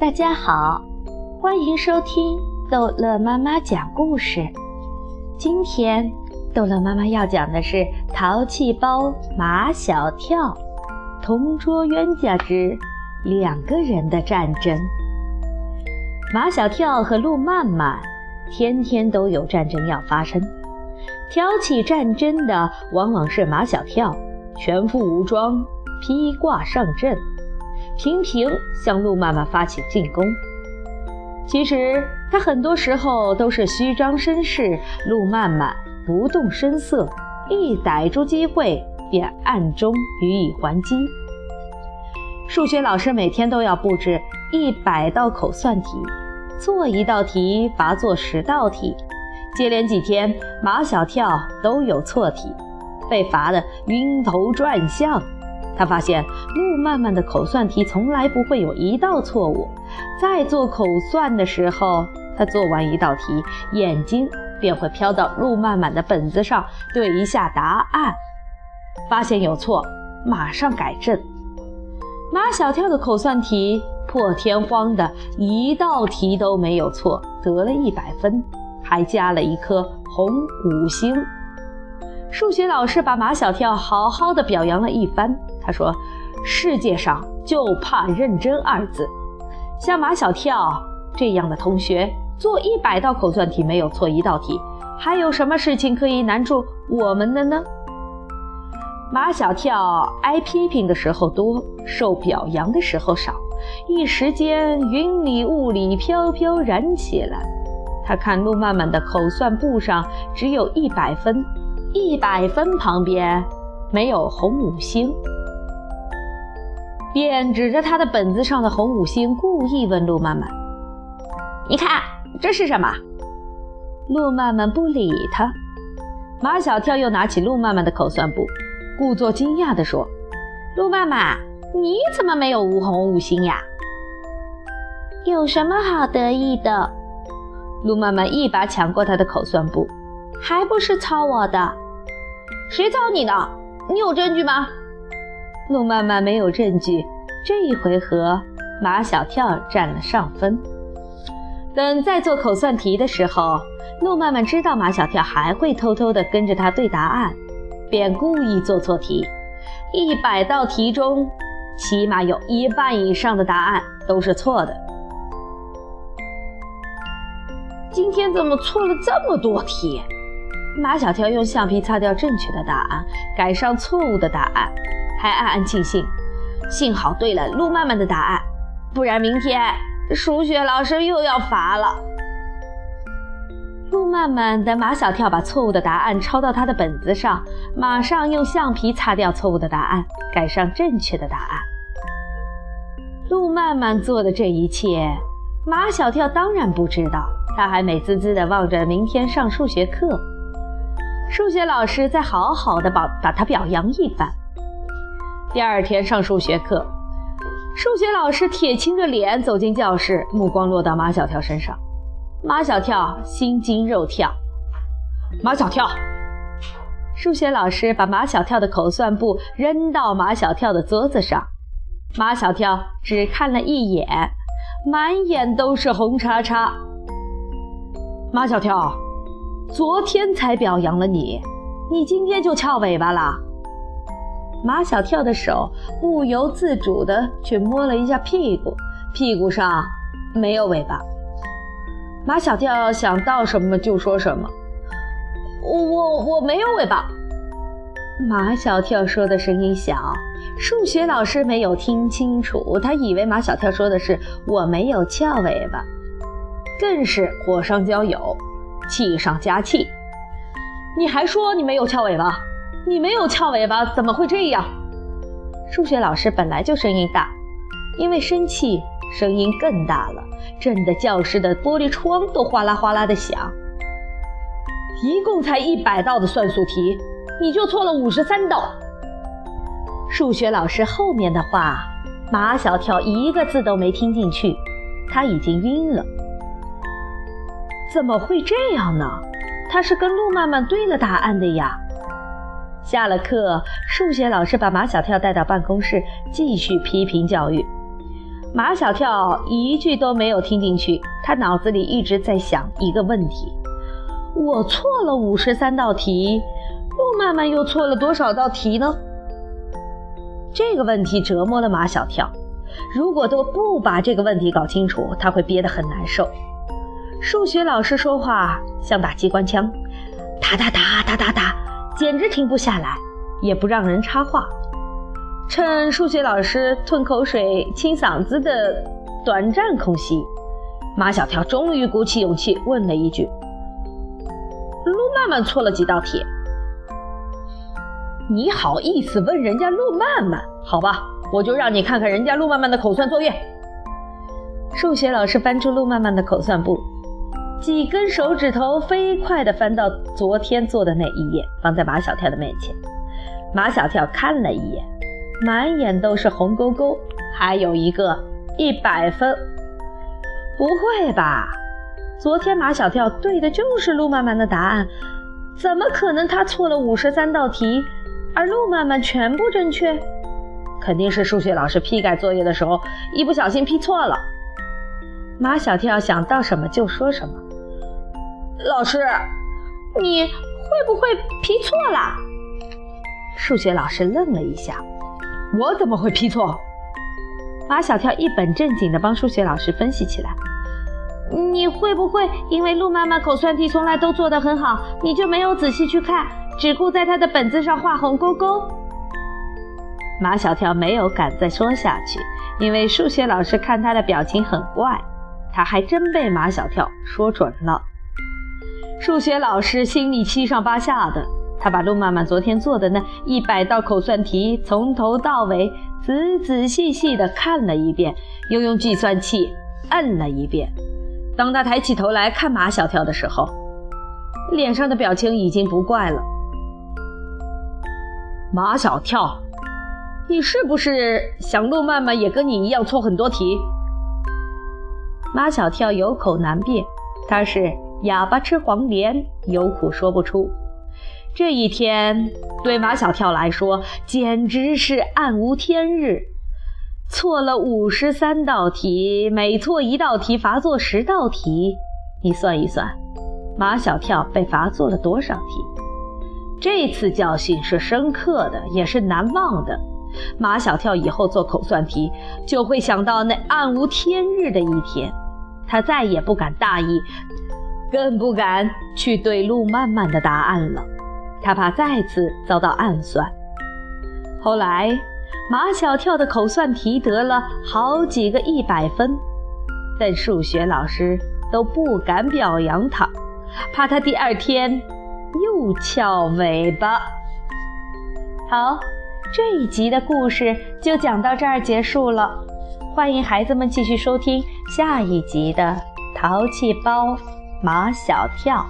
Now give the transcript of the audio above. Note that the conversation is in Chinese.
大家好，欢迎收听逗乐妈妈讲故事。今天逗乐妈妈要讲的是《淘气包马小跳：同桌冤家之两个人的战争》。马小跳和路曼曼天天都有战争要发生，挑起战争的往往是马小跳，全副武装，披挂上阵。频频向路曼曼发起进攻，其实他很多时候都是虚张声势，路曼曼不动声色，一逮住机会便暗中予以还击。数学老师每天都要布置一百道口算题，做一道题罚做十道题，接连几天马小跳都有错题，被罚得晕头转向。他发现路曼曼的口算题从来不会有一道错误，在做口算的时候，他做完一道题，眼睛便会飘到路曼曼的本子上对一下答案，发现有错，马上改正。马小跳的口算题破天荒的一道题都没有错，得了一百分，还加了一颗红五星。数学老师把马小跳好好的表扬了一番。他说：“世界上就怕认真二字，像马小跳这样的同学，做一百道口算题没有错一道题，还有什么事情可以难住我们的呢？”马小跳挨批评的时候多，受表扬的时候少，一时间云里雾里，飘飘然起来。他看路曼曼的口算簿上只有一百分。一百分旁边没有红五星，便指着他的本子上的红五星，故意问路曼曼：“你看这是什么？”路曼曼不理他。马小跳又拿起路曼曼的口算簿，故作惊讶地说：“路曼曼，你怎么没有五红五星呀？有什么好得意的？”路曼曼一把抢过他的口算簿。还不是抄我的？谁抄你的？你有证据吗？路曼曼没有证据。这一回合，马小跳占了上风。等再做口算题的时候，路曼曼知道马小跳还会偷偷地跟着他对答案，便故意做错题。一百道题中，起码有一半以上的答案都是错的。今天怎么错了这么多题？马小跳用橡皮擦掉正确的答案，改上错误的答案，还暗暗庆幸，幸好对了路曼曼的答案，不然明天数学老师又要罚了。路曼曼等马小跳把错误的答案抄到他的本子上，马上用橡皮擦掉错误的答案，改上正确的答案。路曼曼做的这一切，马小跳当然不知道，他还美滋滋地望着明天上数学课。数学老师再好好的把把他表扬一番。第二天上数学课，数学老师铁青着脸走进教室，目光落到马小跳身上。马小跳心惊肉跳。马小跳，数学老师把马小跳的口算簿扔到马小跳的桌子上。马小跳只看了一眼，满眼都是红叉叉。马小跳。昨天才表扬了你，你今天就翘尾巴了。马小跳的手不由自主地去摸了一下屁股，屁股上没有尾巴。马小跳想到什么就说什么：“我我没有尾巴。”马小跳说的声音小，数学老师没有听清楚，他以为马小跳说的是“我没有翘尾巴”，更是火上浇油。气上加气，你还说你没有翘尾巴？你没有翘尾巴，怎么会这样？数学老师本来就声音大，因为生气，声音更大了，震得教室的玻璃窗都哗啦哗啦的响。一共才一百道的算术题，你就错了五十三道。数学老师后面的话，马小跳一个字都没听进去，他已经晕了。怎么会这样呢？他是跟路曼曼对了答案的呀。下了课，数学老师把马小跳带到办公室，继续批评教育。马小跳一句都没有听进去，他脑子里一直在想一个问题：我错了五十三道题，陆漫漫又错了多少道题呢？这个问题折磨了马小跳。如果都不把这个问题搞清楚，他会憋得很难受。数学老师说话像打机关枪，哒哒哒哒哒哒，简直停不下来，也不让人插话。趁数学老师吞口水、清嗓子的短暂空隙，马小跳终于鼓起勇气问了一句：“陆曼曼错了几道题？”你好意思问人家陆曼曼？好吧，我就让你看看人家陆曼曼的口算作业。数学老师翻出陆曼曼的口算簿，几根手指头飞快地翻到昨天做的那一页，放在马小跳的面前。马小跳看了一眼，满眼都是红勾勾，还有一个一百分。不会吧？昨天马小跳对的就是陆曼曼的答案，怎么可能他错了五十三道题？而路漫漫全部正确，肯定是数学老师批改作业的时候一不小心批错了。马小跳想到什么就说什么。老师，你会不会批错了？数学老师愣了一下。我怎么会批错？马小跳一本正经地帮数学老师分析起来。你会不会因为路漫漫口算题从来都做得很好，你就没有仔细去看？只顾在她的本子上画红勾勾。马小跳没有敢再说下去，因为数学老师看他的表情很怪，他还真被马小跳说准了。数学老师心里七上八下的，他把陆曼曼昨天做的那一百道口算题从头到尾仔仔细细地看了一遍，又用计算器摁了一遍。当他抬起头来看马小跳的时候，脸上的表情已经不怪了。马小跳，你是不是想陆曼曼也跟你一样错很多题？马小跳有口难辩，他是哑巴吃黄连，有苦说不出。这一天对马小跳来说简直是暗无天日，错了五十三道题，每错一道题罚做十道题。你算一算，马小跳被罚做了多少题？这次教训是深刻的，也是难忘的。马小跳以后做口算题，就会想到那暗无天日的一天，他再也不敢大意，更不敢去对路漫漫的答案了，他怕再次遭到暗算。后来，马小跳的口算题得了好几个一百分，但数学老师都不敢表扬他，怕他第二天。又翘尾巴。好，这一集的故事就讲到这儿结束了。欢迎孩子们继续收听下一集的《淘气包马小跳》。